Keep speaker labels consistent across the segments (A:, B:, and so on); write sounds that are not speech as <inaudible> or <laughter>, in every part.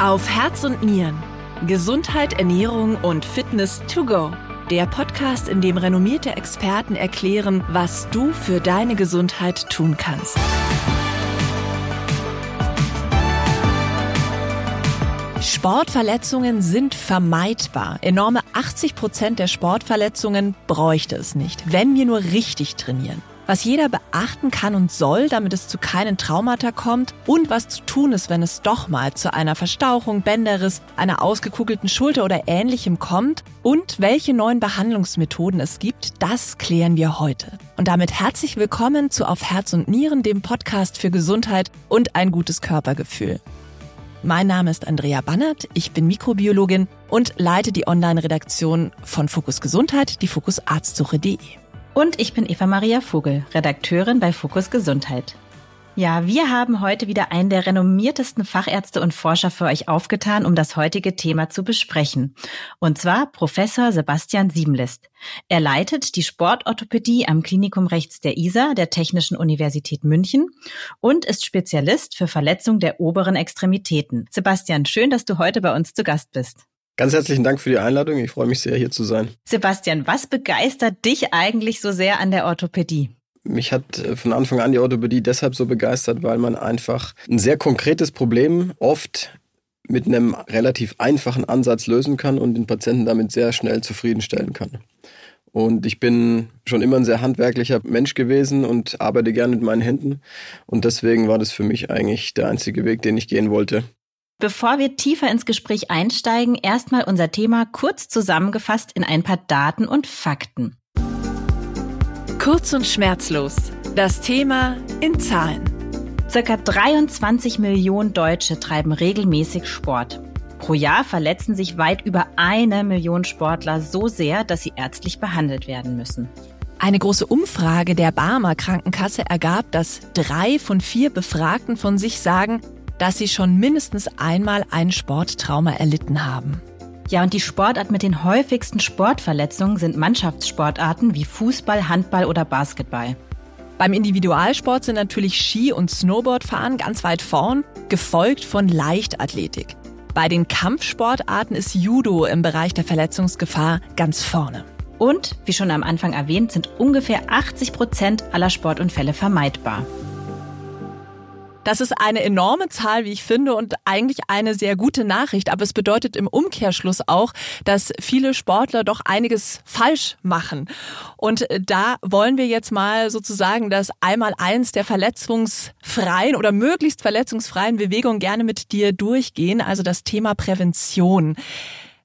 A: Auf Herz und Nieren. Gesundheit, Ernährung und Fitness to go. Der Podcast, in dem renommierte Experten erklären, was du für deine Gesundheit tun kannst. Sportverletzungen sind vermeidbar. Enorme 80 Prozent der Sportverletzungen bräuchte es nicht, wenn wir nur richtig trainieren was jeder beachten kann und soll, damit es zu keinen Traumata kommt und was zu tun ist, wenn es doch mal zu einer Verstauchung, Bänderriss, einer ausgekugelten Schulter oder ähnlichem kommt und welche neuen Behandlungsmethoden es gibt, das klären wir heute. Und damit herzlich willkommen zu Auf Herz und Nieren, dem Podcast für Gesundheit und ein gutes Körpergefühl. Mein Name ist Andrea Bannert, ich bin Mikrobiologin und leite die Online-Redaktion von Fokus Gesundheit, die fokusarztsuche.de.
B: Und ich bin Eva Maria Vogel, Redakteurin bei Fokus Gesundheit. Ja, wir haben heute wieder einen der renommiertesten Fachärzte und Forscher für euch aufgetan, um das heutige Thema zu besprechen. Und zwar Professor Sebastian Siebenlist. Er leitet die Sportorthopädie am Klinikum rechts der ISA der Technischen Universität München und ist Spezialist für Verletzung der oberen Extremitäten. Sebastian, schön, dass du heute bei uns zu Gast bist.
C: Ganz herzlichen Dank für die Einladung. Ich freue mich sehr, hier zu sein.
B: Sebastian, was begeistert dich eigentlich so sehr an der Orthopädie?
C: Mich hat äh, von Anfang an die Orthopädie deshalb so begeistert, weil man einfach ein sehr konkretes Problem oft mit einem relativ einfachen Ansatz lösen kann und den Patienten damit sehr schnell zufriedenstellen kann. Und ich bin schon immer ein sehr handwerklicher Mensch gewesen und arbeite gerne mit meinen Händen. Und deswegen war das für mich eigentlich der einzige Weg, den ich gehen wollte.
B: Bevor wir tiefer ins Gespräch einsteigen, erstmal unser Thema kurz zusammengefasst in ein paar Daten und Fakten.
A: Kurz und schmerzlos. Das Thema in Zahlen.
B: Circa 23 Millionen Deutsche treiben regelmäßig Sport. Pro Jahr verletzen sich weit über eine Million Sportler so sehr, dass sie ärztlich behandelt werden müssen.
A: Eine große Umfrage der Barmer Krankenkasse ergab, dass drei von vier Befragten von sich sagen, dass sie schon mindestens einmal ein Sporttrauma erlitten haben.
B: Ja, und die Sportart mit den häufigsten Sportverletzungen sind Mannschaftssportarten wie Fußball, Handball oder Basketball.
A: Beim Individualsport sind natürlich Ski- und Snowboardfahren ganz weit vorn, gefolgt von Leichtathletik. Bei den Kampfsportarten ist Judo im Bereich der Verletzungsgefahr ganz vorne.
B: Und, wie schon am Anfang erwähnt, sind ungefähr 80 Prozent aller Sportunfälle vermeidbar.
A: Das ist eine enorme Zahl, wie ich finde, und eigentlich eine sehr gute Nachricht. Aber es bedeutet im Umkehrschluss auch, dass viele Sportler doch einiges falsch machen. Und da wollen wir jetzt mal sozusagen das Einmaleins der verletzungsfreien oder möglichst verletzungsfreien Bewegung gerne mit dir durchgehen. Also das Thema Prävention.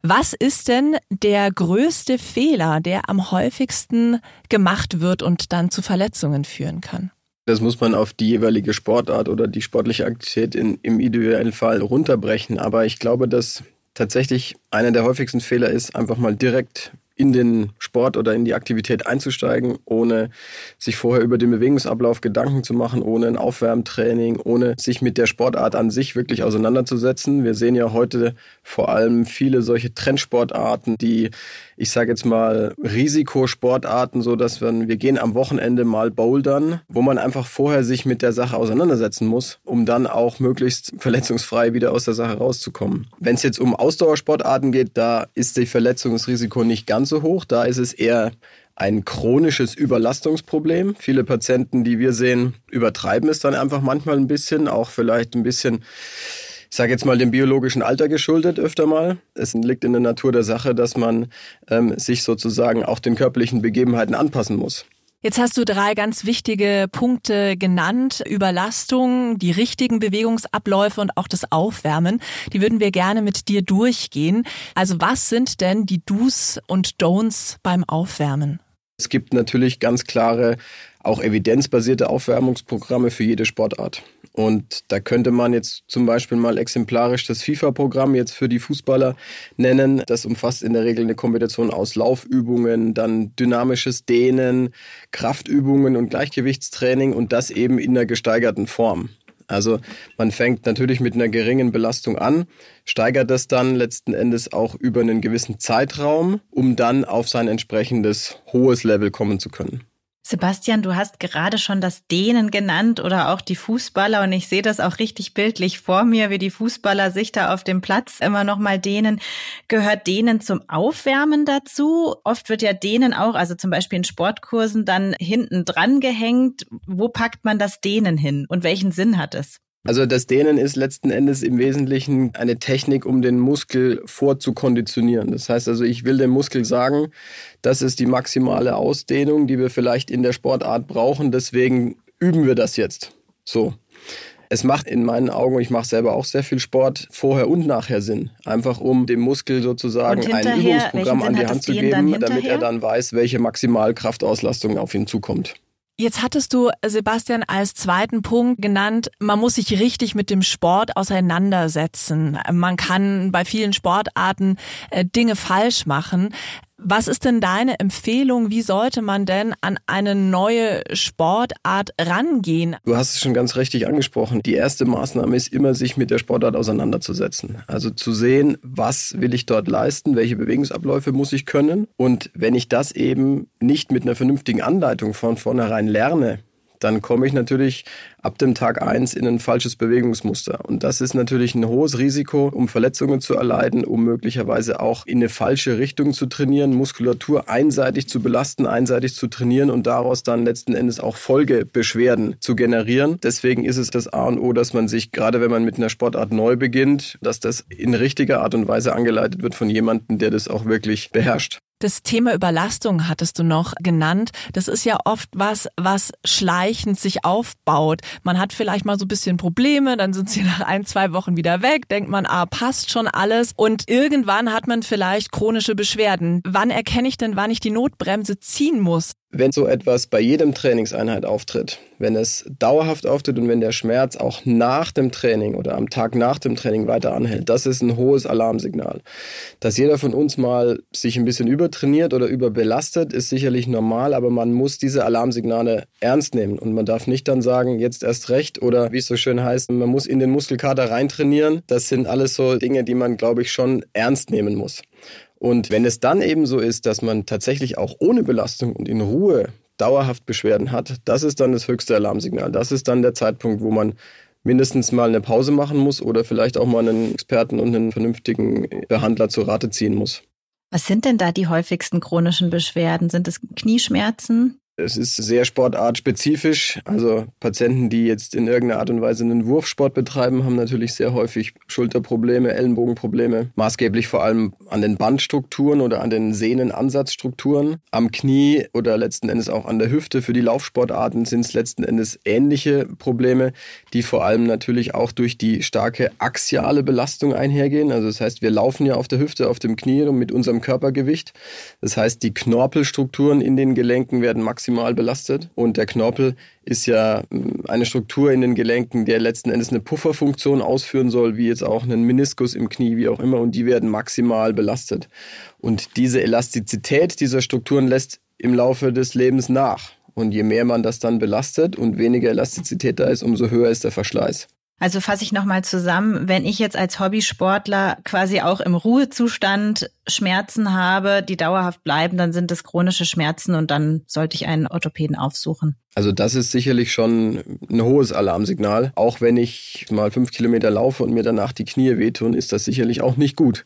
A: Was ist denn der größte Fehler, der am häufigsten gemacht wird und dann zu Verletzungen führen kann?
C: Das muss man auf die jeweilige Sportart oder die sportliche Aktivität in, im individuellen Fall runterbrechen. Aber ich glaube, dass tatsächlich einer der häufigsten Fehler ist, einfach mal direkt in den Sport oder in die Aktivität einzusteigen, ohne sich vorher über den Bewegungsablauf Gedanken zu machen, ohne ein Aufwärmtraining, ohne sich mit der Sportart an sich wirklich auseinanderzusetzen. Wir sehen ja heute vor allem viele solche Trendsportarten, die, ich sage jetzt mal, Risikosportarten, so dass wir, wir gehen am Wochenende mal bouldern, wo man einfach vorher sich mit der Sache auseinandersetzen muss, um dann auch möglichst verletzungsfrei wieder aus der Sache rauszukommen. Wenn es jetzt um Ausdauersportarten geht, da ist die Verletzungsrisiko nicht ganz so hoch. Da ist es eher ein chronisches Überlastungsproblem. Viele Patienten, die wir sehen, übertreiben es dann einfach manchmal ein bisschen, auch vielleicht ein bisschen sage jetzt mal dem biologischen Alter geschuldet öfter mal. Es liegt in der Natur der Sache, dass man ähm, sich sozusagen auch den körperlichen Begebenheiten anpassen muss.
A: Jetzt hast du drei ganz wichtige Punkte genannt. Überlastung, die richtigen Bewegungsabläufe und auch das Aufwärmen. Die würden wir gerne mit dir durchgehen. Also was sind denn die Do's und Don'ts beim Aufwärmen?
C: Es gibt natürlich ganz klare, auch evidenzbasierte Aufwärmungsprogramme für jede Sportart. Und da könnte man jetzt zum Beispiel mal exemplarisch das FIFA-Programm jetzt für die Fußballer nennen. Das umfasst in der Regel eine Kombination aus Laufübungen, dann dynamisches Dehnen, Kraftübungen und Gleichgewichtstraining und das eben in einer gesteigerten Form. Also man fängt natürlich mit einer geringen Belastung an, steigert das dann letzten Endes auch über einen gewissen Zeitraum, um dann auf sein entsprechendes hohes Level kommen zu können.
B: Sebastian, du hast gerade schon das Dehnen genannt oder auch die Fußballer und ich sehe das auch richtig bildlich vor mir, wie die Fußballer sich da auf dem Platz immer noch mal dehnen. Gehört Dehnen zum Aufwärmen dazu? Oft wird ja Dehnen auch, also zum Beispiel in Sportkursen, dann hinten dran gehängt. Wo packt man das Dehnen hin und welchen Sinn hat es?
C: Also das Dehnen ist letzten Endes im Wesentlichen eine Technik, um den Muskel vorzukonditionieren. Das heißt also, ich will dem Muskel sagen, das ist die maximale Ausdehnung, die wir vielleicht in der Sportart brauchen. Deswegen üben wir das jetzt. So. Es macht in meinen Augen, ich mache selber auch sehr viel Sport, vorher und nachher Sinn. Einfach um dem Muskel sozusagen ein Übungsprogramm an die Hand zu geben, damit er dann weiß, welche Maximalkraftauslastung auf ihn zukommt.
A: Jetzt hattest du, Sebastian, als zweiten Punkt genannt, man muss sich richtig mit dem Sport auseinandersetzen. Man kann bei vielen Sportarten äh, Dinge falsch machen. Was ist denn deine Empfehlung? Wie sollte man denn an eine neue Sportart rangehen?
C: Du hast es schon ganz richtig angesprochen. Die erste Maßnahme ist immer, sich mit der Sportart auseinanderzusetzen. Also zu sehen, was will ich dort leisten, welche Bewegungsabläufe muss ich können. Und wenn ich das eben nicht mit einer vernünftigen Anleitung von vornherein lerne, dann komme ich natürlich ab dem Tag eins in ein falsches Bewegungsmuster. Und das ist natürlich ein hohes Risiko, um Verletzungen zu erleiden, um möglicherweise auch in eine falsche Richtung zu trainieren, Muskulatur einseitig zu belasten, einseitig zu trainieren und daraus dann letzten Endes auch Folgebeschwerden zu generieren. Deswegen ist es das A und O, dass man sich, gerade wenn man mit einer Sportart neu beginnt, dass das in richtiger Art und Weise angeleitet wird von jemandem, der das auch wirklich beherrscht.
A: Das Thema Überlastung hattest du noch genannt. Das ist ja oft was, was schleichend sich aufbaut. Man hat vielleicht mal so ein bisschen Probleme, dann sind sie <laughs> nach ein, zwei Wochen wieder weg, denkt man, ah, passt schon alles. Und irgendwann hat man vielleicht chronische Beschwerden. Wann erkenne ich denn, wann ich die Notbremse ziehen muss?
C: Wenn so etwas bei jedem Trainingseinheit auftritt, wenn es dauerhaft auftritt und wenn der Schmerz auch nach dem Training oder am Tag nach dem Training weiter anhält, das ist ein hohes Alarmsignal. Dass jeder von uns mal sich ein bisschen übertrainiert oder überbelastet, ist sicherlich normal, aber man muss diese Alarmsignale ernst nehmen und man darf nicht dann sagen, jetzt erst recht oder wie es so schön heißt, man muss in den Muskelkater reintrainieren. Das sind alles so Dinge, die man, glaube ich, schon ernst nehmen muss. Und wenn es dann eben so ist, dass man tatsächlich auch ohne Belastung und in Ruhe dauerhaft Beschwerden hat, das ist dann das höchste Alarmsignal. Das ist dann der Zeitpunkt, wo man mindestens mal eine Pause machen muss oder vielleicht auch mal einen Experten und einen vernünftigen Behandler zur Rate ziehen muss.
B: Was sind denn da die häufigsten chronischen Beschwerden? Sind es Knieschmerzen?
C: Es ist sehr sportartspezifisch. Also Patienten, die jetzt in irgendeiner Art und Weise einen Wurfsport betreiben, haben natürlich sehr häufig Schulterprobleme, Ellenbogenprobleme. Maßgeblich vor allem an den Bandstrukturen oder an den Sehnenansatzstrukturen. Am Knie oder letzten Endes auch an der Hüfte. Für die Laufsportarten sind es letzten Endes ähnliche Probleme, die vor allem natürlich auch durch die starke axiale Belastung einhergehen. Also das heißt, wir laufen ja auf der Hüfte, auf dem Knie und mit unserem Körpergewicht. Das heißt, die Knorpelstrukturen in den Gelenken werden maximal maximal belastet. Und der Knorpel ist ja hm, eine Struktur in den Gelenken, der letzten Endes eine Pufferfunktion ausführen soll, wie jetzt auch einen Meniskus im Knie, wie auch immer. Und die werden maximal belastet. Und diese Elastizität dieser Strukturen lässt im Laufe des Lebens nach. Und je mehr man das dann belastet und weniger Elastizität da ist, umso höher ist der Verschleiß.
B: Also fasse ich nochmal zusammen, wenn ich jetzt als Hobbysportler quasi auch im Ruhezustand Schmerzen habe, die dauerhaft bleiben, dann sind es chronische Schmerzen und dann sollte ich einen Orthopäden aufsuchen.
C: Also das ist sicherlich schon ein hohes Alarmsignal. Auch wenn ich mal fünf Kilometer laufe und mir danach die Knie wehtun, ist das sicherlich auch nicht gut.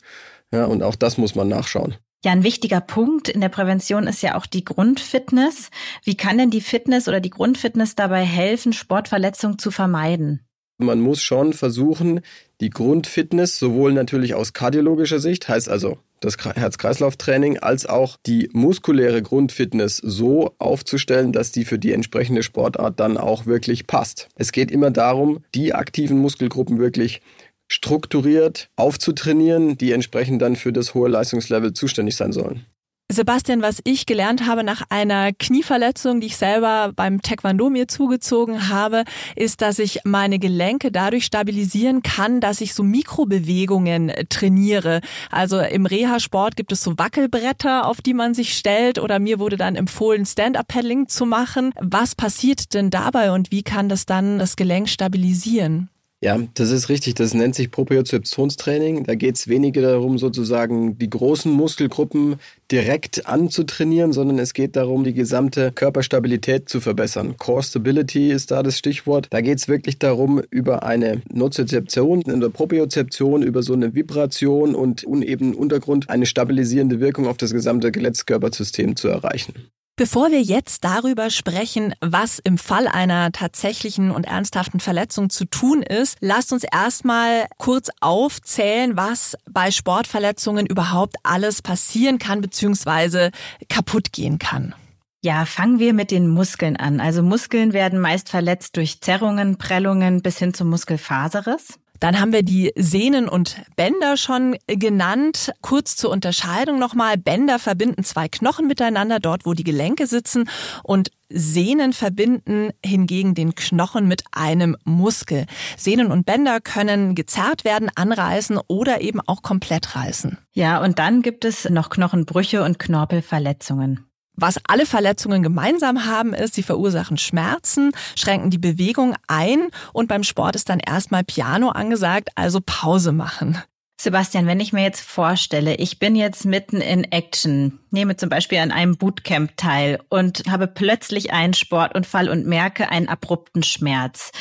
C: Ja, und auch das muss man nachschauen.
B: Ja, ein wichtiger Punkt in der Prävention ist ja auch die Grundfitness. Wie kann denn die Fitness oder die Grundfitness dabei helfen, Sportverletzungen zu vermeiden?
C: Man muss schon versuchen, die Grundfitness sowohl natürlich aus kardiologischer Sicht, heißt also das Herz-Kreislauf-Training, als auch die muskuläre Grundfitness so aufzustellen, dass die für die entsprechende Sportart dann auch wirklich passt. Es geht immer darum, die aktiven Muskelgruppen wirklich strukturiert aufzutrainieren, die entsprechend dann für das hohe Leistungslevel zuständig sein sollen.
A: Sebastian, was ich gelernt habe nach einer Knieverletzung, die ich selber beim Taekwondo mir zugezogen habe, ist, dass ich meine Gelenke dadurch stabilisieren kann, dass ich so Mikrobewegungen trainiere. Also im Reha-Sport gibt es so Wackelbretter, auf die man sich stellt oder mir wurde dann empfohlen, Stand-Up-Paddling zu machen. Was passiert denn dabei und wie kann das dann das Gelenk stabilisieren?
C: Ja, das ist richtig. Das nennt sich Propriozeptionstraining. Da geht es weniger darum, sozusagen die großen Muskelgruppen direkt anzutrainieren, sondern es geht darum, die gesamte Körperstabilität zu verbessern. Core Stability ist da das Stichwort. Da geht es wirklich darum, über eine Nozizeption, eine Propriozeption, über so eine Vibration und unebenen Untergrund eine stabilisierende Wirkung auf das gesamte Skelettskörpersystem zu erreichen.
A: Bevor wir jetzt darüber sprechen, was im Fall einer tatsächlichen und ernsthaften Verletzung zu tun ist, lasst uns erstmal kurz aufzählen, was bei Sportverletzungen überhaupt alles passieren kann bzw. kaputt gehen kann.
B: Ja, fangen wir mit den Muskeln an. Also Muskeln werden meist verletzt durch Zerrungen, Prellungen bis hin zum Muskelfaserriss.
A: Dann haben wir die Sehnen und Bänder schon genannt. Kurz zur Unterscheidung nochmal. Bänder verbinden zwei Knochen miteinander, dort wo die Gelenke sitzen und Sehnen verbinden hingegen den Knochen mit einem Muskel. Sehnen und Bänder können gezerrt werden, anreißen oder eben auch komplett reißen.
B: Ja, und dann gibt es noch Knochenbrüche und Knorpelverletzungen.
A: Was alle Verletzungen gemeinsam haben, ist, sie verursachen Schmerzen, schränken die Bewegung ein und beim Sport ist dann erstmal Piano angesagt, also Pause machen.
B: Sebastian, wenn ich mir jetzt vorstelle, ich bin jetzt mitten in Action, nehme zum Beispiel an einem Bootcamp teil und habe plötzlich einen Sportunfall und merke einen abrupten Schmerz.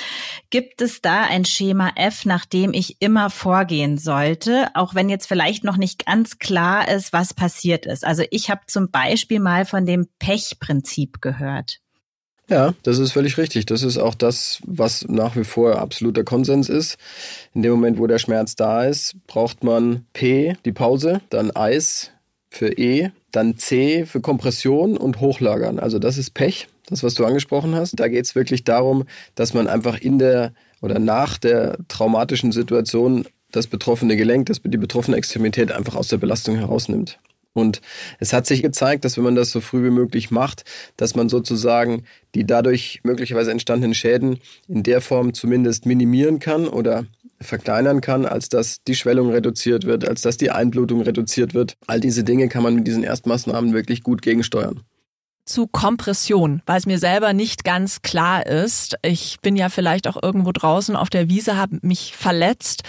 B: Gibt es da ein Schema F, nach dem ich immer vorgehen sollte, auch wenn jetzt vielleicht noch nicht ganz klar ist, was passiert ist? Also ich habe zum Beispiel mal von dem Pechprinzip gehört.
C: Ja, das ist völlig richtig. Das ist auch das, was nach wie vor absoluter Konsens ist. In dem Moment, wo der Schmerz da ist, braucht man P, die Pause, dann Eis für E, dann C für Kompression und Hochlagern. Also das ist Pech, das, was du angesprochen hast. Da geht es wirklich darum, dass man einfach in der oder nach der traumatischen Situation das betroffene Gelenk, das, die betroffene Extremität einfach aus der Belastung herausnimmt. Und es hat sich gezeigt, dass wenn man das so früh wie möglich macht, dass man sozusagen die dadurch möglicherweise entstandenen Schäden in der Form zumindest minimieren kann oder verkleinern kann, als dass die Schwellung reduziert wird, als dass die Einblutung reduziert wird. All diese Dinge kann man mit diesen Erstmaßnahmen wirklich gut gegensteuern
A: zu Kompression, weil es mir selber nicht ganz klar ist. Ich bin ja vielleicht auch irgendwo draußen auf der Wiese, habe mich verletzt.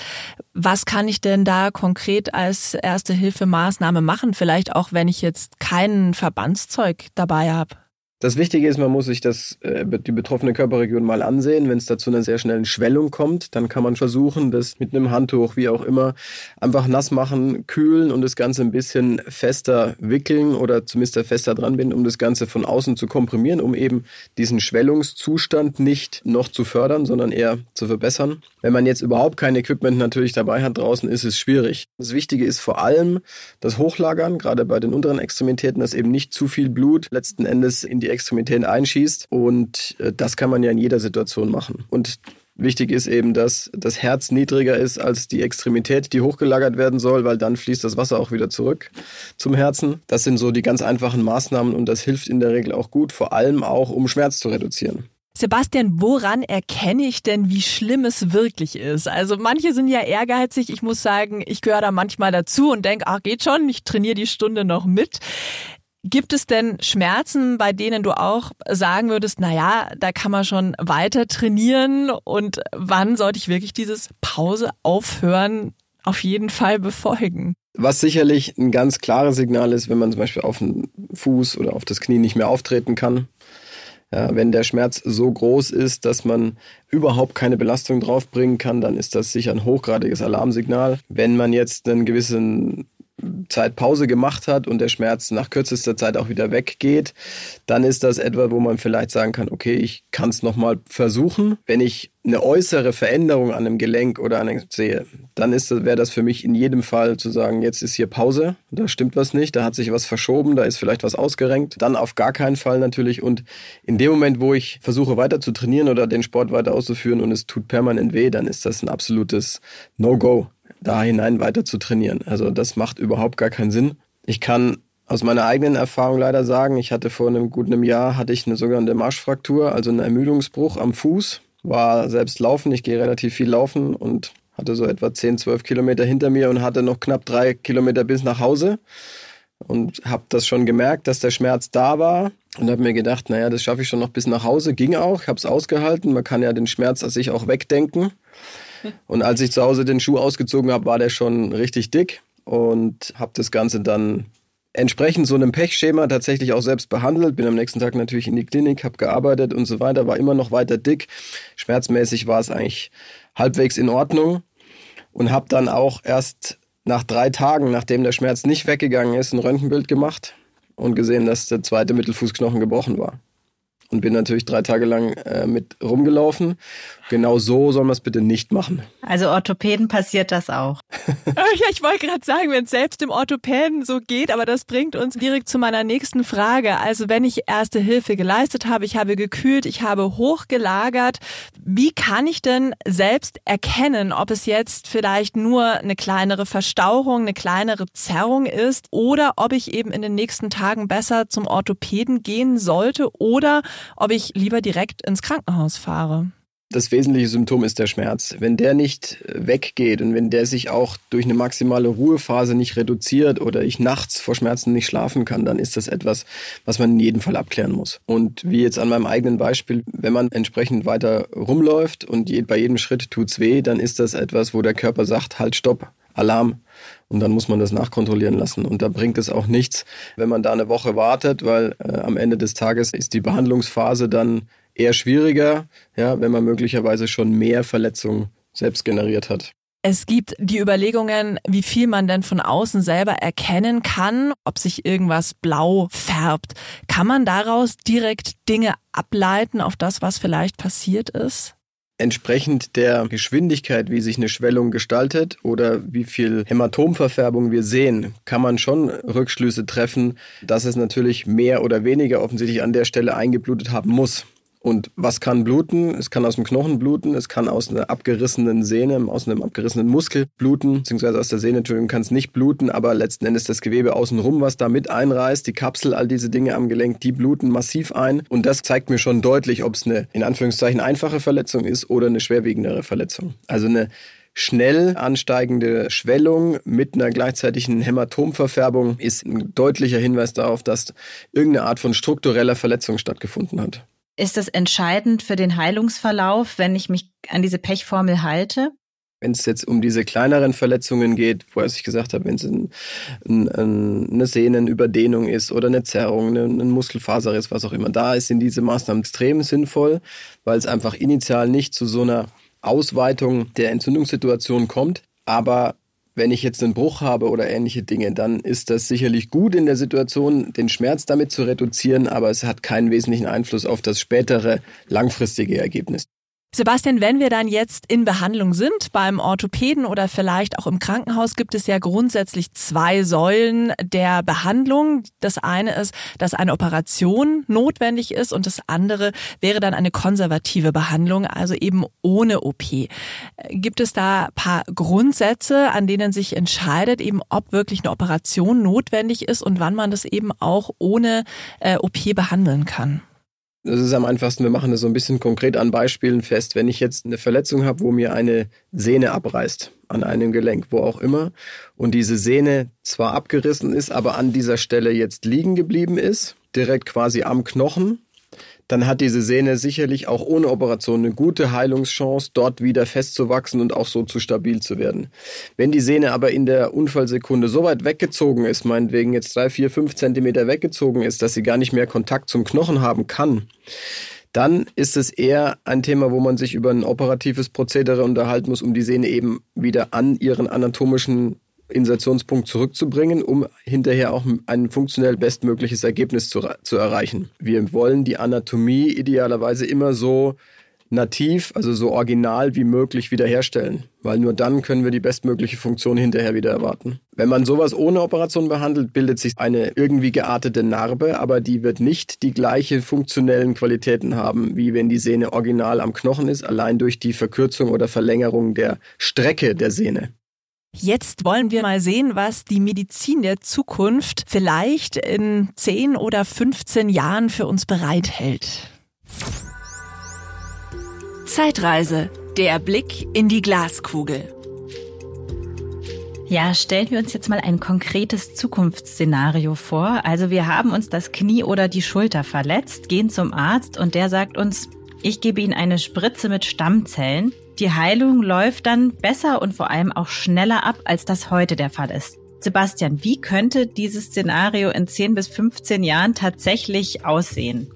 A: Was kann ich denn da konkret als erste Hilfemaßnahme machen? Vielleicht auch, wenn ich jetzt kein Verbandszeug dabei habe.
C: Das Wichtige ist, man muss sich das, äh, die betroffene Körperregion mal ansehen. Wenn es dazu einer sehr schnellen Schwellung kommt, dann kann man versuchen, das mit einem Handtuch, wie auch immer, einfach nass machen, kühlen und das Ganze ein bisschen fester wickeln oder zumindest fester dran binden, um das Ganze von außen zu komprimieren, um eben diesen Schwellungszustand nicht noch zu fördern, sondern eher zu verbessern. Wenn man jetzt überhaupt kein Equipment natürlich dabei hat draußen, ist es schwierig. Das Wichtige ist vor allem das Hochlagern, gerade bei den unteren Extremitäten, dass eben nicht zu viel Blut letzten Endes in die die Extremitäten einschießt. Und äh, das kann man ja in jeder Situation machen. Und Wichtig ist eben, dass das Herz niedriger ist als die Extremität, die hochgelagert werden soll, weil dann fließt das Wasser auch wieder zurück zum Herzen. Das sind so die ganz einfachen Maßnahmen und das hilft in der Regel auch gut, vor allem auch, um Schmerz zu reduzieren.
A: Sebastian, woran erkenne ich denn, wie schlimm es wirklich ist? Also manche sind ja ehrgeizig. Ich muss sagen, ich gehöre da manchmal dazu und denke, ach geht schon, ich trainiere die Stunde noch mit. Gibt es denn Schmerzen, bei denen du auch sagen würdest, na ja, da kann man schon weiter trainieren und wann sollte ich wirklich dieses Pause aufhören auf jeden Fall befolgen?
C: Was sicherlich ein ganz klares Signal ist, wenn man zum Beispiel auf den Fuß oder auf das Knie nicht mehr auftreten kann. Ja, wenn der Schmerz so groß ist, dass man überhaupt keine Belastung draufbringen kann, dann ist das sicher ein hochgradiges Alarmsignal. Wenn man jetzt einen gewissen Zeit Pause gemacht hat und der Schmerz nach kürzester Zeit auch wieder weggeht, dann ist das etwa, wo man vielleicht sagen kann, okay, ich kann es nochmal versuchen. Wenn ich eine äußere Veränderung an einem Gelenk oder an einem sehe, dann wäre das für mich in jedem Fall zu sagen, jetzt ist hier Pause, da stimmt was nicht, da hat sich was verschoben, da ist vielleicht was ausgerenkt. Dann auf gar keinen Fall natürlich. Und in dem Moment, wo ich versuche weiter zu trainieren oder den Sport weiter auszuführen und es tut permanent weh, dann ist das ein absolutes No-Go da hinein weiter zu trainieren. Also das macht überhaupt gar keinen Sinn. Ich kann aus meiner eigenen Erfahrung leider sagen, ich hatte vor einem guten Jahr hatte ich eine sogenannte Marschfraktur, also einen Ermüdungsbruch am Fuß. War selbst laufen, ich gehe relativ viel laufen und hatte so etwa 10, 12 Kilometer hinter mir und hatte noch knapp drei Kilometer bis nach Hause und habe das schon gemerkt, dass der Schmerz da war und habe mir gedacht, naja, das schaffe ich schon noch bis nach Hause. Ging auch, ich habe es ausgehalten. Man kann ja den Schmerz sich auch wegdenken. Und als ich zu Hause den Schuh ausgezogen habe, war der schon richtig dick und habe das Ganze dann entsprechend so einem Pechschema tatsächlich auch selbst behandelt. Bin am nächsten Tag natürlich in die Klinik, habe gearbeitet und so weiter, war immer noch weiter dick. Schmerzmäßig war es eigentlich halbwegs in Ordnung und habe dann auch erst nach drei Tagen, nachdem der Schmerz nicht weggegangen ist, ein Röntgenbild gemacht und gesehen, dass der zweite Mittelfußknochen gebrochen war und bin natürlich drei Tage lang äh, mit rumgelaufen. Genau so soll man es bitte nicht machen.
B: Also Orthopäden passiert das auch. <laughs>
A: ja, ich wollte gerade sagen, wenn es selbst dem Orthopäden so geht, aber das bringt uns direkt zu meiner nächsten Frage. Also wenn ich erste Hilfe geleistet habe, ich habe gekühlt, ich habe hochgelagert, wie kann ich denn selbst erkennen, ob es jetzt vielleicht nur eine kleinere Verstauchung, eine kleinere Zerrung ist oder ob ich eben in den nächsten Tagen besser zum Orthopäden gehen sollte oder ob ich lieber direkt ins Krankenhaus fahre.
C: Das wesentliche Symptom ist der Schmerz. Wenn der nicht weggeht und wenn der sich auch durch eine maximale Ruhephase nicht reduziert oder ich nachts vor Schmerzen nicht schlafen kann, dann ist das etwas, was man in jedem Fall abklären muss. Und wie jetzt an meinem eigenen Beispiel, wenn man entsprechend weiter rumläuft und bei jedem Schritt tut's weh, dann ist das etwas, wo der Körper sagt, halt, stopp, Alarm. Und dann muss man das nachkontrollieren lassen. Und da bringt es auch nichts, wenn man da eine Woche wartet, weil äh, am Ende des Tages ist die Behandlungsphase dann eher schwieriger, ja, wenn man möglicherweise schon mehr Verletzungen selbst generiert hat.
A: Es gibt die Überlegungen, wie viel man denn von außen selber erkennen kann, ob sich irgendwas blau färbt. Kann man daraus direkt Dinge ableiten auf das, was vielleicht passiert ist?
C: entsprechend der Geschwindigkeit, wie sich eine Schwellung gestaltet oder wie viel Hämatomverfärbung wir sehen, kann man schon Rückschlüsse treffen, dass es natürlich mehr oder weniger offensichtlich an der Stelle eingeblutet haben muss. Und was kann bluten? Es kann aus dem Knochen bluten, es kann aus einer abgerissenen Sehne, aus einem abgerissenen Muskel bluten, beziehungsweise aus der Sehne, kann es nicht bluten, aber letzten Endes das Gewebe außenrum, was da mit einreißt, die Kapsel, all diese Dinge am Gelenk, die bluten massiv ein. Und das zeigt mir schon deutlich, ob es eine, in Anführungszeichen, einfache Verletzung ist oder eine schwerwiegendere Verletzung. Also eine schnell ansteigende Schwellung mit einer gleichzeitigen Hämatomverfärbung ist ein deutlicher Hinweis darauf, dass irgendeine Art von struktureller Verletzung stattgefunden hat.
B: Ist das entscheidend für den Heilungsverlauf, wenn ich mich an diese Pechformel halte?
C: Wenn es jetzt um diese kleineren Verletzungen geht, wo ich gesagt habe, wenn es ein, ein, eine Sehnenüberdehnung ist oder eine Zerrung, ein Muskelfaser ist, was auch immer, da sind diese Maßnahmen extrem sinnvoll, weil es einfach initial nicht zu so einer Ausweitung der Entzündungssituation kommt. Aber wenn ich jetzt einen Bruch habe oder ähnliche Dinge, dann ist das sicherlich gut in der Situation, den Schmerz damit zu reduzieren, aber es hat keinen wesentlichen Einfluss auf das spätere langfristige Ergebnis.
A: Sebastian, wenn wir dann jetzt in Behandlung sind, beim Orthopäden oder vielleicht auch im Krankenhaus, gibt es ja grundsätzlich zwei Säulen der Behandlung. Das eine ist, dass eine Operation notwendig ist und das andere wäre dann eine konservative Behandlung, also eben ohne OP. Gibt es da paar Grundsätze, an denen sich entscheidet, eben ob wirklich eine Operation notwendig ist und wann man das eben auch ohne äh, OP behandeln kann?
C: Das ist am einfachsten, wir machen das so ein bisschen konkret an Beispielen fest. Wenn ich jetzt eine Verletzung habe, wo mir eine Sehne abreißt, an einem Gelenk, wo auch immer, und diese Sehne zwar abgerissen ist, aber an dieser Stelle jetzt liegen geblieben ist, direkt quasi am Knochen, dann hat diese Sehne sicherlich auch ohne Operation eine gute Heilungschance, dort wieder festzuwachsen und auch so zu stabil zu werden. Wenn die Sehne aber in der Unfallsekunde so weit weggezogen ist, meinetwegen jetzt drei, vier, fünf Zentimeter weggezogen ist, dass sie gar nicht mehr Kontakt zum Knochen haben kann, dann ist es eher ein Thema, wo man sich über ein operatives Prozedere unterhalten muss, um die Sehne eben wieder an ihren anatomischen Insertionspunkt zurückzubringen, um hinterher auch ein funktionell bestmögliches Ergebnis zu, zu erreichen. Wir wollen die Anatomie idealerweise immer so nativ, also so original wie möglich wiederherstellen, weil nur dann können wir die bestmögliche Funktion hinterher wieder erwarten. Wenn man sowas ohne Operation behandelt, bildet sich eine irgendwie geartete Narbe, aber die wird nicht die gleiche funktionellen Qualitäten haben, wie wenn die Sehne original am Knochen ist, allein durch die Verkürzung oder Verlängerung der Strecke der Sehne.
A: Jetzt wollen wir mal sehen, was die Medizin der Zukunft vielleicht in 10 oder 15 Jahren für uns bereithält. Zeitreise. Der Blick in die Glaskugel.
B: Ja, stellen wir uns jetzt mal ein konkretes Zukunftsszenario vor. Also wir haben uns das Knie oder die Schulter verletzt, gehen zum Arzt und der sagt uns, ich gebe Ihnen eine Spritze mit Stammzellen Die Heilung läuft dann besser und vor allem auch schneller ab, als das heute der Fall ist. Sebastian, wie könnte dieses Szenario in 10 bis 15 Jahren tatsächlich aussehen?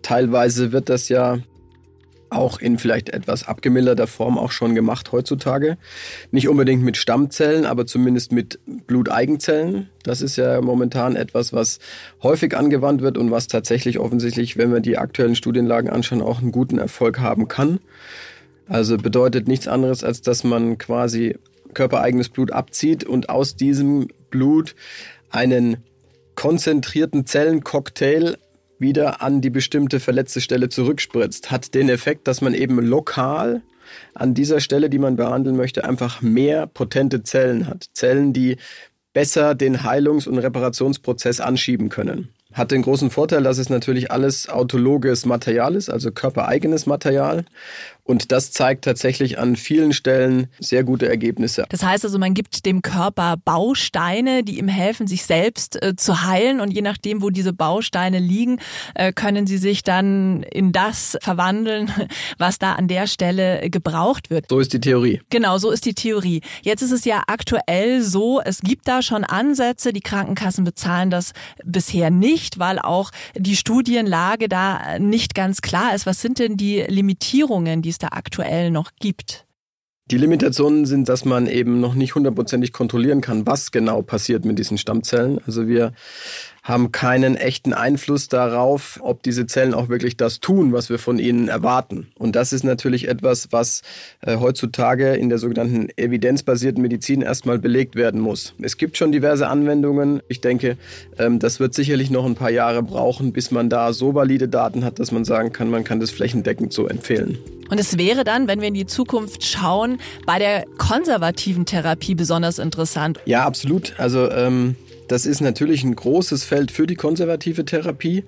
C: Teilweise wird das ja auch in vielleicht etwas abgemilderter Form auch schon gemacht heutzutage. Nicht unbedingt mit Stammzellen, aber zumindest mit Bluteigenzellen. Das ist ja momentan etwas, was häufig angewandt wird und was tatsächlich offensichtlich, wenn wir die aktuellen Studienlagen anschauen, auch einen guten Erfolg haben kann. Also bedeutet nichts anderes, als dass man quasi körpereigenes Blut abzieht und aus diesem Blut einen konzentrierten Zellencocktail wieder an die bestimmte verletzte Stelle zurückspritzt. Hat den Effekt, dass man eben lokal an dieser Stelle, die man behandeln möchte, einfach mehr potente Zellen hat. Zellen, die besser den Heilungs- und Reparationsprozess anschieben können. Hat den großen Vorteil, dass es natürlich alles autologes Material ist, also körpereigenes Material. Und das zeigt tatsächlich an vielen Stellen sehr gute Ergebnisse.
A: Das heißt also, man gibt dem Körper Bausteine, die ihm helfen, sich selbst äh, zu heilen. Und je nachdem, wo diese Bausteine liegen, äh, können sie sich dann in das verwandeln, <laughs> was da an der Stelle gebraucht wird.
C: So ist die Theorie.
A: Genau, so ist die Theorie. Jetzt ist es ja aktuell so, es gibt da schon Ansätze, die Krankenkassen bezahlen das bisher nicht, weil auch die Studienlage da nicht ganz klar ist. Was sind denn die Limitierungen, die es da aktuell noch gibt?
C: Die Limitationen sind, dass man eben noch nicht hundertprozentig kontrollieren kann, was genau passiert mit diesen Stammzellen. Also wir haben keinen echten Einfluss darauf, ob diese Zellen auch wirklich das tun, was wir von ihnen erwarten. Und das ist natürlich etwas, was äh, heutzutage in der sogenannten evidenzbasierten Medizin erstmal belegt werden muss. Es gibt schon diverse Anwendungen. Ich denke, ähm, das wird sicherlich noch ein paar Jahre brauchen, bis man da so valide Daten hat, dass man sagen kann, man kann das flächendeckend so empfehlen.
A: Und es wäre dann, wenn wir in die Zukunft schauen, bei der konservativen Therapie besonders interessant.
C: Ja, absolut. Also ähm, das ist natürlich ein großes Feld für die konservative Therapie,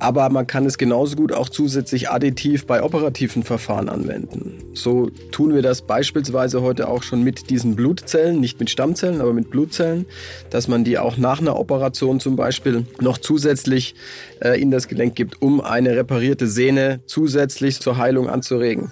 C: aber man kann es genauso gut auch zusätzlich additiv bei operativen Verfahren anwenden. So tun wir das beispielsweise heute auch schon mit diesen Blutzellen, nicht mit Stammzellen, aber mit Blutzellen, dass man die auch nach einer Operation zum Beispiel noch zusätzlich äh, in das Gelenk gibt, um eine reparierte Sehne zusätzlich zur Heilung anzuregen.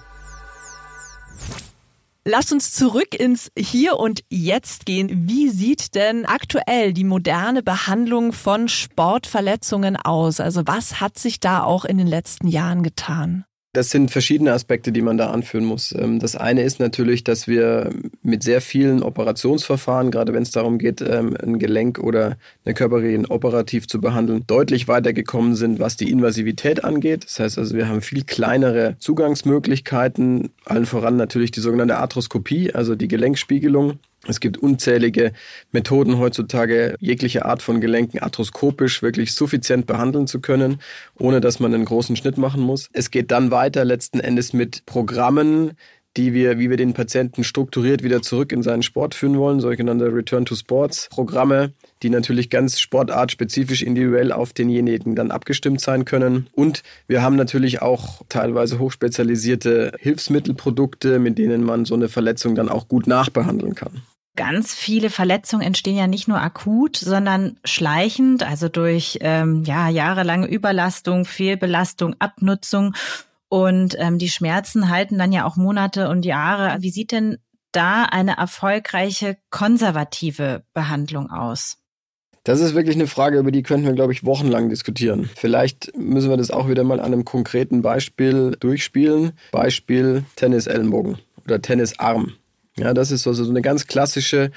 A: Lasst uns zurück ins Hier und Jetzt gehen. Wie sieht denn aktuell die moderne Behandlung von Sportverletzungen aus? Also was hat sich da auch in den letzten Jahren getan?
C: Das sind verschiedene Aspekte, die man da anführen muss. Ähm, das eine ist natürlich, dass wir mit sehr vielen Operationsverfahren, gerade wenn es darum geht, ähm, ein Gelenk oder eine Körperregion operativ zu behandeln, deutlich weitergekommen sind, was die Invasivität angeht. Das heißt also, wir haben viel kleinere Zugangsmöglichkeiten, allen voran natürlich die sogenannte Arthroskopie, also die Gelenkspiegelung. Es gibt unzählige Methoden heutzutage, jegliche Art von Gelenken arthroskopisch wirklich suffizient behandeln zu können, ohne dass man einen großen Schnitt machen muss. Es geht dann weiter letzten Endes mit Programmen, die wir, wie wir den Patienten strukturiert wieder zurück in seinen Sport führen wollen, sogenannte Return to Sports Programme, die natürlich ganz sportartspezifisch individuell auf denjenigen dann abgestimmt sein können. Und wir haben natürlich auch teilweise hochspezialisierte Hilfsmittelprodukte, mit denen man so eine Verletzung dann auch gut nachbehandeln kann.
B: Ganz viele Verletzungen entstehen ja nicht nur akut, sondern schleichend, also durch ähm, ja, jahrelange Überlastung, Fehlbelastung, Abnutzung. Und ähm, die Schmerzen halten dann ja auch Monate und Jahre. Wie sieht denn da eine erfolgreiche konservative Behandlung aus?
C: Das ist wirklich eine Frage, über die könnten wir, glaube ich, wochenlang diskutieren. Vielleicht müssen wir das auch wieder mal an einem konkreten Beispiel durchspielen. Beispiel Tennisellenbogen oder Tennisarm. Ja, das ist also so eine ganz klassische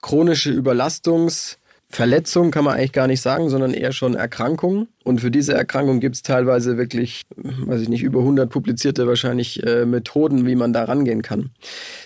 C: chronische Überlastungsverletzung, kann man eigentlich gar nicht sagen, sondern eher schon Erkrankung. Und für diese Erkrankung gibt es teilweise wirklich, weiß ich nicht, über 100 publizierte wahrscheinlich äh, Methoden, wie man da rangehen kann.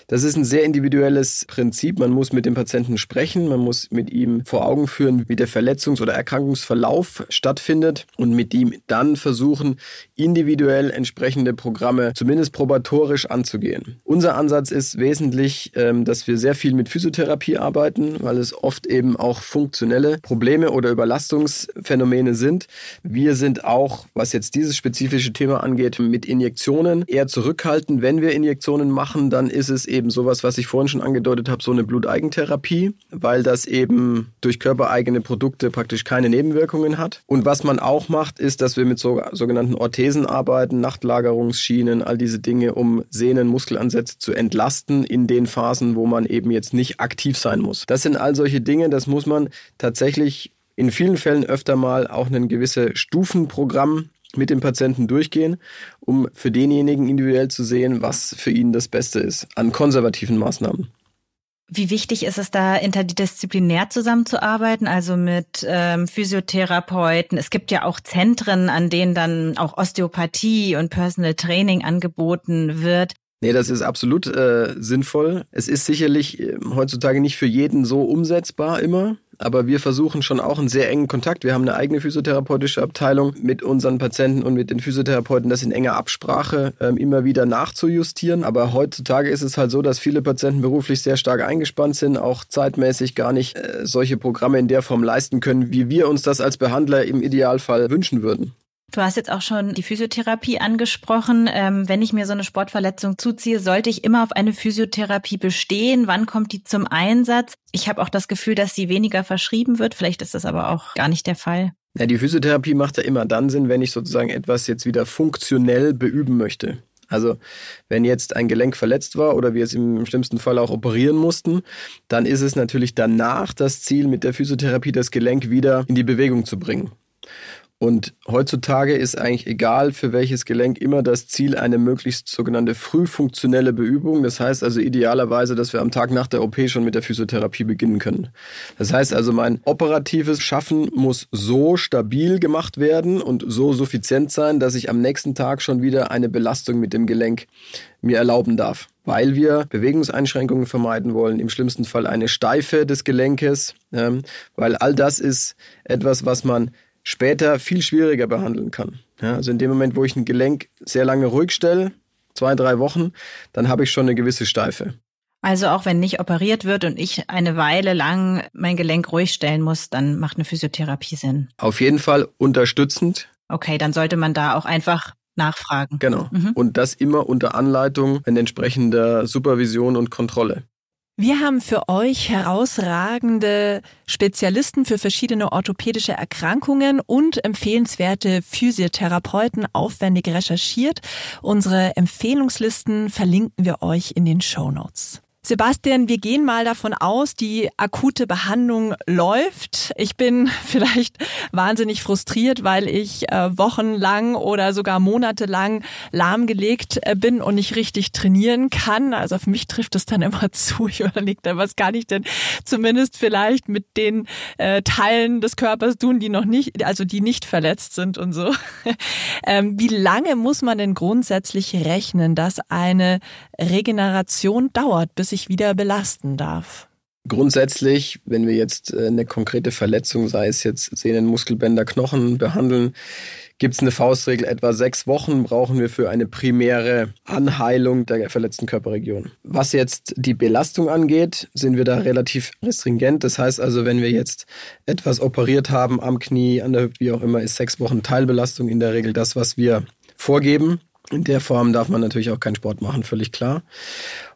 C: Das ist ein sehr individuelles Prinzip. Man muss mit dem Patienten sprechen, man muss mit ihm vor Augen führen, wie der Verletzungs- oder Erkrankungsverlauf stattfindet und mit ihm dann versuchen, individuell entsprechende Programme zumindest probatorisch anzugehen. Unser Ansatz ist wesentlich, ähm, dass wir sehr viel mit Physiotherapie arbeiten, weil es oft eben auch funktionelle Probleme oder Überlastungsphänomene sind Wir sind auch, was jetzt dieses spezifische Thema angeht, mit Injektionen eher zurückhaltend. Wenn wir Injektionen machen, dann ist es eben sowas, was ich vorhin schon angedeutet habe, so eine Bluteigentherapie, weil das eben durch körpereigene Produkte praktisch keine Nebenwirkungen hat. Und was man auch macht, ist, dass wir mit so, sogenannten Orthesen arbeiten, Nachtlagerungsschienen, all diese Dinge, um Sehnen, Muskelansätze zu entlasten in den Phasen, wo man eben jetzt nicht aktiv sein muss. Das sind all solche Dinge, das muss man tatsächlich in vielen Fällen öfter mal auch ein gewisses Stufenprogramm mit dem Patienten durchgehen, um für denjenigen individuell zu sehen, was für ihn das Beste ist an konservativen Maßnahmen.
B: Wie wichtig ist es da, interdisziplinär zusammenzuarbeiten, also mit ähm, Physiotherapeuten? Es gibt ja auch Zentren, an denen dann auch Osteopathie und Personal Training angeboten wird.
C: Nee, das ist absolut äh, sinnvoll. Es ist sicherlich äh, heutzutage nicht für jeden so umsetzbar immer aber wir versuchen schon auch einen sehr engen Kontakt. Wir haben eine eigene physiotherapeutische Abteilung mit unseren Patienten und mit den Physiotherapeuten, das in enger Absprache ähm, immer wieder nachzujustieren. Aber heutzutage ist es halt so, dass viele Patienten beruflich sehr stark eingespannt sind, auch zeitmäßig gar nicht äh, solche Programme in der Form leisten können, wie wir uns das als Behandler im Idealfall wünschen würden.
B: Du hast jetzt auch schon die Physiotherapie angesprochen. Ähm, wenn ich mir so eine Sportverletzung zuziehe, sollte ich immer auf eine Physiotherapie bestehen? Wann kommt die zum Einsatz? Ich habe auch das Gefühl, dass sie weniger verschrieben wird. Vielleicht ist das aber auch gar nicht der Fall.
C: Ja, die Physiotherapie macht ja immer dann Sinn, wenn ich sozusagen etwas jetzt wieder funktionell beüben möchte. Also wenn jetzt ein Gelenk verletzt war oder wir es im schlimmsten Fall auch operieren mussten, dann ist es natürlich danach das Ziel mit der Physiotherapie, das Gelenk wieder in die Bewegung zu bringen. Und heutzutage ist eigentlich egal für welches Gelenk immer das Ziel eine möglichst sogenannte frühfunktionelle Beübung. Das heißt also idealerweise, dass wir am Tag nach der OP schon mit der Physiotherapie beginnen können. Das heißt also, mein operatives Schaffen muss so stabil gemacht werden und so suffizient sein, dass ich am nächsten Tag schon wieder eine Belastung mit dem Gelenk mir erlauben darf. Weil wir Bewegungseinschränkungen vermeiden wollen, im schlimmsten Fall eine Steife des Gelenkes, ähm, weil all das ist etwas, was man später viel schwieriger behandeln kann. Ja, also in dem Moment, wo ich ein Gelenk sehr lange ruhig stelle, zwei, drei Wochen, dann habe ich schon eine gewisse Steife.
B: Also auch wenn nicht operiert wird und ich eine Weile lang mein Gelenk ruhig stellen muss, dann macht eine Physiotherapie Sinn.
C: Auf jeden Fall unterstützend.
B: Okay, dann sollte man da auch einfach nachfragen.
C: Genau. Mhm. Und das immer unter Anleitung in entsprechender Supervision und Kontrolle.
A: Wir haben für euch herausragende Spezialisten für verschiedene orthopädische Erkrankungen und empfehlenswerte Physiotherapeuten aufwendig recherchiert. Unsere Empfehlungslisten verlinken wir euch in den Show Notes. Sebastian, wir gehen mal davon aus, die akute Behandlung läuft. Ich bin <laughs> vielleicht wahnsinnig frustriert, weil ich äh, wochenlang oder sogar monatelang lahmgelegt äh, bin und nicht richtig trainieren kann. Also auf mich trifft es dann <laughs> immer zu. Ich überlege dann, was kann ich denn zumindest vielleicht mit den äh, Teilen des Körpers tun, die noch nicht, also die nicht verletzt sind und so. <laughs> ähm, wie lange muss man denn grundsätzlich rechnen, dass eine Regeneration dauert, bis sich wieder belasten darf?
C: Grundsätzlich, wenn wir jetzt äh, eine konkrete Verletzung, sei es jetzt Sehnen, Muskelbänder, Knochen behandeln, gibt es eine Faustregel. Etwa sechs Wochen brauchen wir für eine primäre Anheilung der verletzten Körperregion. Was jetzt die Belastung angeht, sind wir da relativ restringent. Das heißt also, wenn wir jetzt etwas operiert haben am Knie, an der Hüfte, wie auch immer, ist sechs Wochen Teilbelastung in der Regel das, was wir vorgeben. In der Form darf man natürlich auch keinen Sport machen, völlig klar.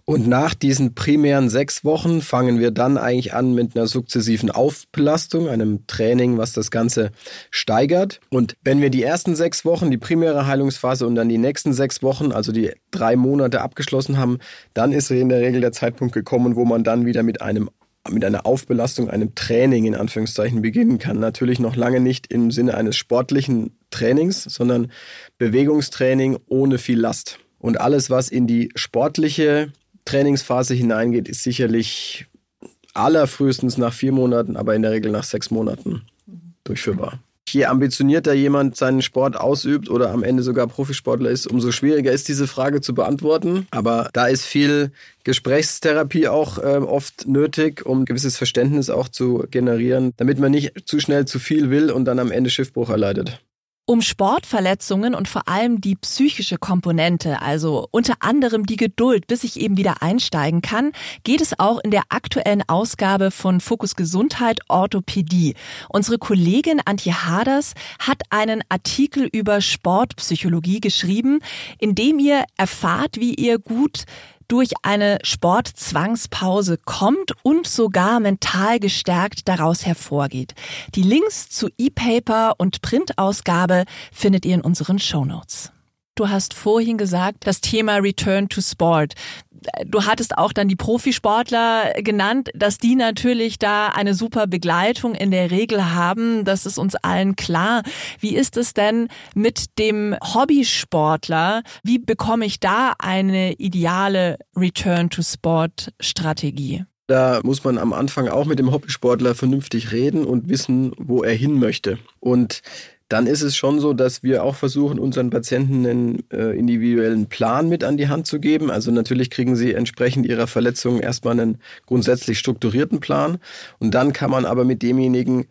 C: Und nach diesen primären sechs Wochen fangen wir dann eigentlich an mit einer sukzessiven Aufbelastung, einem Training, was das Ganze steigert. Und wenn wir die ersten sechs Wochen, die primäre Heilungsphase und dann die nächsten sechs Wochen, also die drei Monate abgeschlossen haben, dann ist in der Regel der Zeitpunkt gekommen, wo man dann wieder mit einem mit einer Aufbelastung, einem Training in Anführungszeichen beginnen kann. Natürlich noch lange nicht im Sinne eines sportlichen Trainings, sondern Bewegungstraining ohne viel Last. Und alles, was in die sportliche Trainingsphase hineingeht, ist sicherlich allerfrühestens nach vier Monaten, aber in der Regel nach sechs Monaten durchführbar. Je ambitionierter jemand seinen Sport ausübt oder am Ende sogar Profisportler ist, umso schwieriger ist diese Frage zu beantworten. Aber da ist viel Gesprächstherapie auch äh, oft nötig, um gewisses Verständnis auch zu generieren, damit man nicht zu schnell zu viel will und dann am Ende Schiffbruch erleidet.
A: Um Sportverletzungen und vor allem die psychische Komponente, also unter anderem die Geduld, bis ich eben wieder einsteigen kann, geht es auch in der aktuellen Ausgabe von Fokus Gesundheit Orthopädie. Unsere Kollegin Antje Haders hat einen Artikel über Sportpsychologie geschrieben, in dem ihr erfahrt, wie ihr gut durch eine Sportzwangspause kommt und sogar mental gestärkt daraus hervorgeht. Die Links zu E-Paper und Printausgabe findet ihr in unseren Shownotes. Du hast vorhin gesagt, das Thema Return to Sport du hattest auch dann die Profisportler genannt, dass die natürlich da eine super Begleitung in der Regel haben. Das ist uns allen klar. Wie ist es denn mit dem Hobbysportler? Wie bekomme ich da eine ideale Return-to-Sport-Strategie?
C: Da muss man am Anfang auch mit dem Hobbysportler vernünftig reden und wissen, wo er hin möchte. Und dann ist es schon so, dass wir auch versuchen, unseren Patienten einen äh, individuellen Plan mit an die Hand zu geben. Also natürlich kriegen sie entsprechend ihrer Verletzungen erstmal einen grundsätzlich strukturierten Plan. Und dann kann man aber mit demjenigen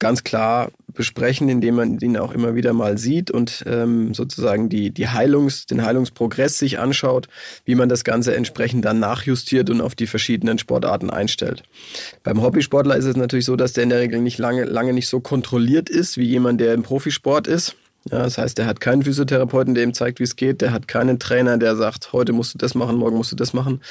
C: ganz klar besprechen, indem man ihn auch immer wieder mal sieht und ähm, sozusagen die, die Heilungs-, den Heilungsprogress sich anschaut, wie man das Ganze entsprechend dann nachjustiert und auf die verschiedenen Sportarten einstellt. Beim Hobbysportler ist es natürlich so, dass der in der Regel nicht lange, lange nicht so kontrolliert ist wie jemand, der im Profisport ist. Ja, das heißt, der hat keinen Physiotherapeuten, der ihm zeigt, wie es geht. Der hat keinen Trainer, der sagt, heute musst du das machen, morgen musst du das machen.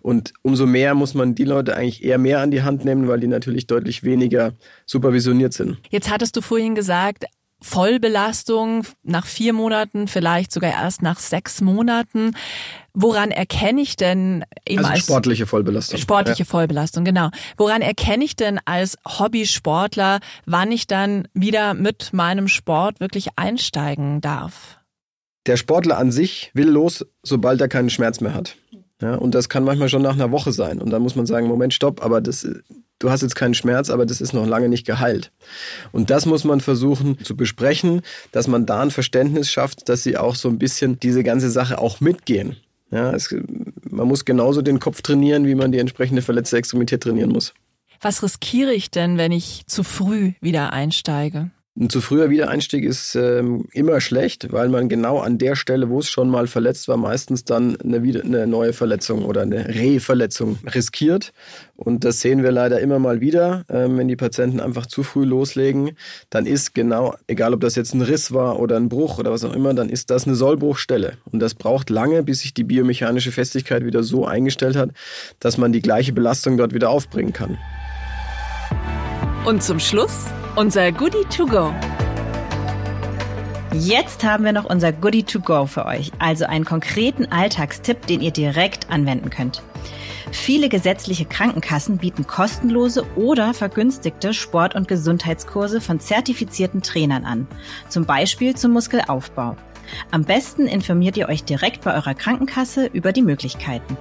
C: Und umso mehr muss man die Leute eigentlich eher mehr an die Hand nehmen, weil die natürlich deutlich weniger supervisioniert sind.
A: Jetzt hattest du vorhin gesagt, Vollbelastung nach vier Monaten, vielleicht sogar erst nach sechs Monaten. Woran erkenne ich denn
C: eben also als sportliche Vollbelastung?
A: Sportliche ja. Vollbelastung, genau. Woran erkenne ich denn als Hobbysportler, wann ich dann wieder mit meinem Sport wirklich einsteigen darf?
C: Der Sportler an sich will los, sobald er keinen Schmerz mehr hat. Ja, und das kann manchmal schon nach einer Woche sein. Und dann muss man sagen, Moment, stopp, aber das, du hast jetzt keinen Schmerz, aber das ist noch lange nicht geheilt. Und das muss man versuchen zu besprechen, dass man da ein Verständnis schafft, dass sie auch so ein bisschen diese ganze Sache auch mitgehen. Ja, es, man muss genauso den Kopf trainieren, wie man die entsprechende verletzte Extremität trainieren muss.
A: Was riskiere ich denn, wenn ich zu früh wieder einsteige?
C: Ein zu früher Wiedereinstieg ist ähm, immer schlecht, weil man genau an der Stelle, wo es schon mal verletzt war, meistens dann eine, wieder, eine neue Verletzung oder eine Reverletzung riskiert. Und das sehen wir leider immer mal wieder, ähm, wenn die Patienten einfach zu früh loslegen, dann ist genau, egal ob das jetzt ein Riss war oder ein Bruch oder was auch immer, dann ist das eine Sollbruchstelle. Und das braucht lange, bis sich die biomechanische Festigkeit wieder so eingestellt hat, dass man die gleiche Belastung dort wieder aufbringen kann.
A: Und zum Schluss unser Goodie to go.
B: Jetzt haben wir noch unser Goodie to go für euch, also einen konkreten Alltagstipp, den ihr direkt anwenden könnt. Viele gesetzliche Krankenkassen bieten kostenlose oder vergünstigte Sport- und Gesundheitskurse von zertifizierten Trainern an, zum Beispiel zum Muskelaufbau. Am besten informiert ihr euch direkt bei eurer Krankenkasse über die Möglichkeiten.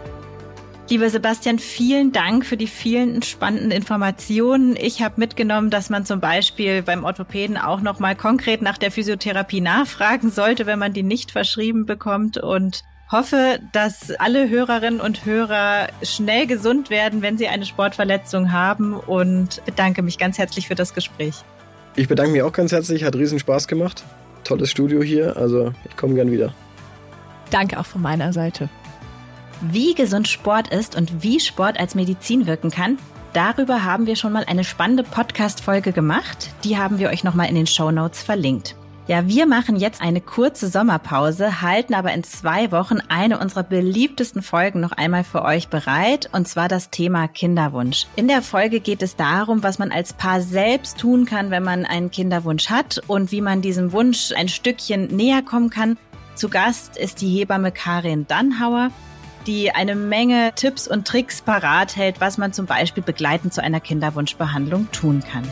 B: Lieber Sebastian, vielen Dank für die vielen spannenden Informationen. Ich habe mitgenommen, dass man zum Beispiel beim Orthopäden auch noch mal konkret nach der Physiotherapie nachfragen sollte, wenn man die nicht verschrieben bekommt und hoffe, dass alle Hörerinnen und Hörer schnell gesund werden, wenn sie eine Sportverletzung haben und bedanke mich ganz herzlich für das Gespräch.
C: Ich bedanke mich auch ganz herzlich, hat riesen Spaß gemacht. Tolles Studio hier, also ich komme gern wieder.
A: Danke auch von meiner Seite.
B: Wie gesund Sport ist und wie Sport als Medizin wirken kann, darüber haben wir schon mal eine spannende Podcast-Folge gemacht. Die haben wir euch nochmal in den Show Notes verlinkt. Ja, wir machen jetzt eine kurze Sommerpause, halten aber in zwei Wochen eine unserer beliebtesten Folgen noch einmal für euch bereit, und zwar das Thema Kinderwunsch. In der Folge geht es darum, was man als Paar selbst tun kann, wenn man einen Kinderwunsch hat und wie man diesem Wunsch ein Stückchen näher kommen kann. Zu Gast ist die Hebamme Karin Dannhauer die eine Menge Tipps und Tricks parat hält, was man zum Beispiel begleitend zu einer Kinderwunschbehandlung tun kann.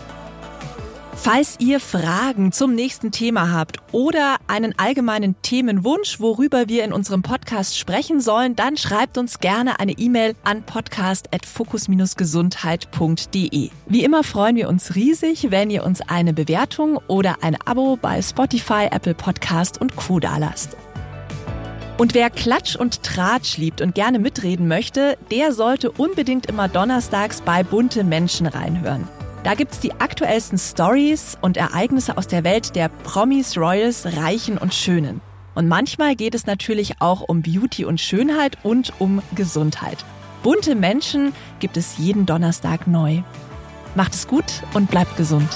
A: Falls ihr Fragen zum nächsten Thema habt oder einen allgemeinen Themenwunsch, worüber wir in unserem Podcast sprechen sollen, dann schreibt uns gerne eine E-Mail an podcast.fokus-gesundheit.de. Wie immer freuen wir uns riesig, wenn ihr uns eine Bewertung oder ein Abo bei Spotify, Apple Podcast und Co. da lasst. Und wer Klatsch und Tratsch liebt und gerne mitreden möchte, der sollte unbedingt immer donnerstags bei Bunte Menschen reinhören. Da gibt's die aktuellsten Stories und Ereignisse aus der Welt der Promis, Royals, Reichen und Schönen. Und manchmal geht es natürlich auch um Beauty und Schönheit und um Gesundheit. Bunte Menschen gibt es jeden Donnerstag neu. Macht es gut und bleibt gesund.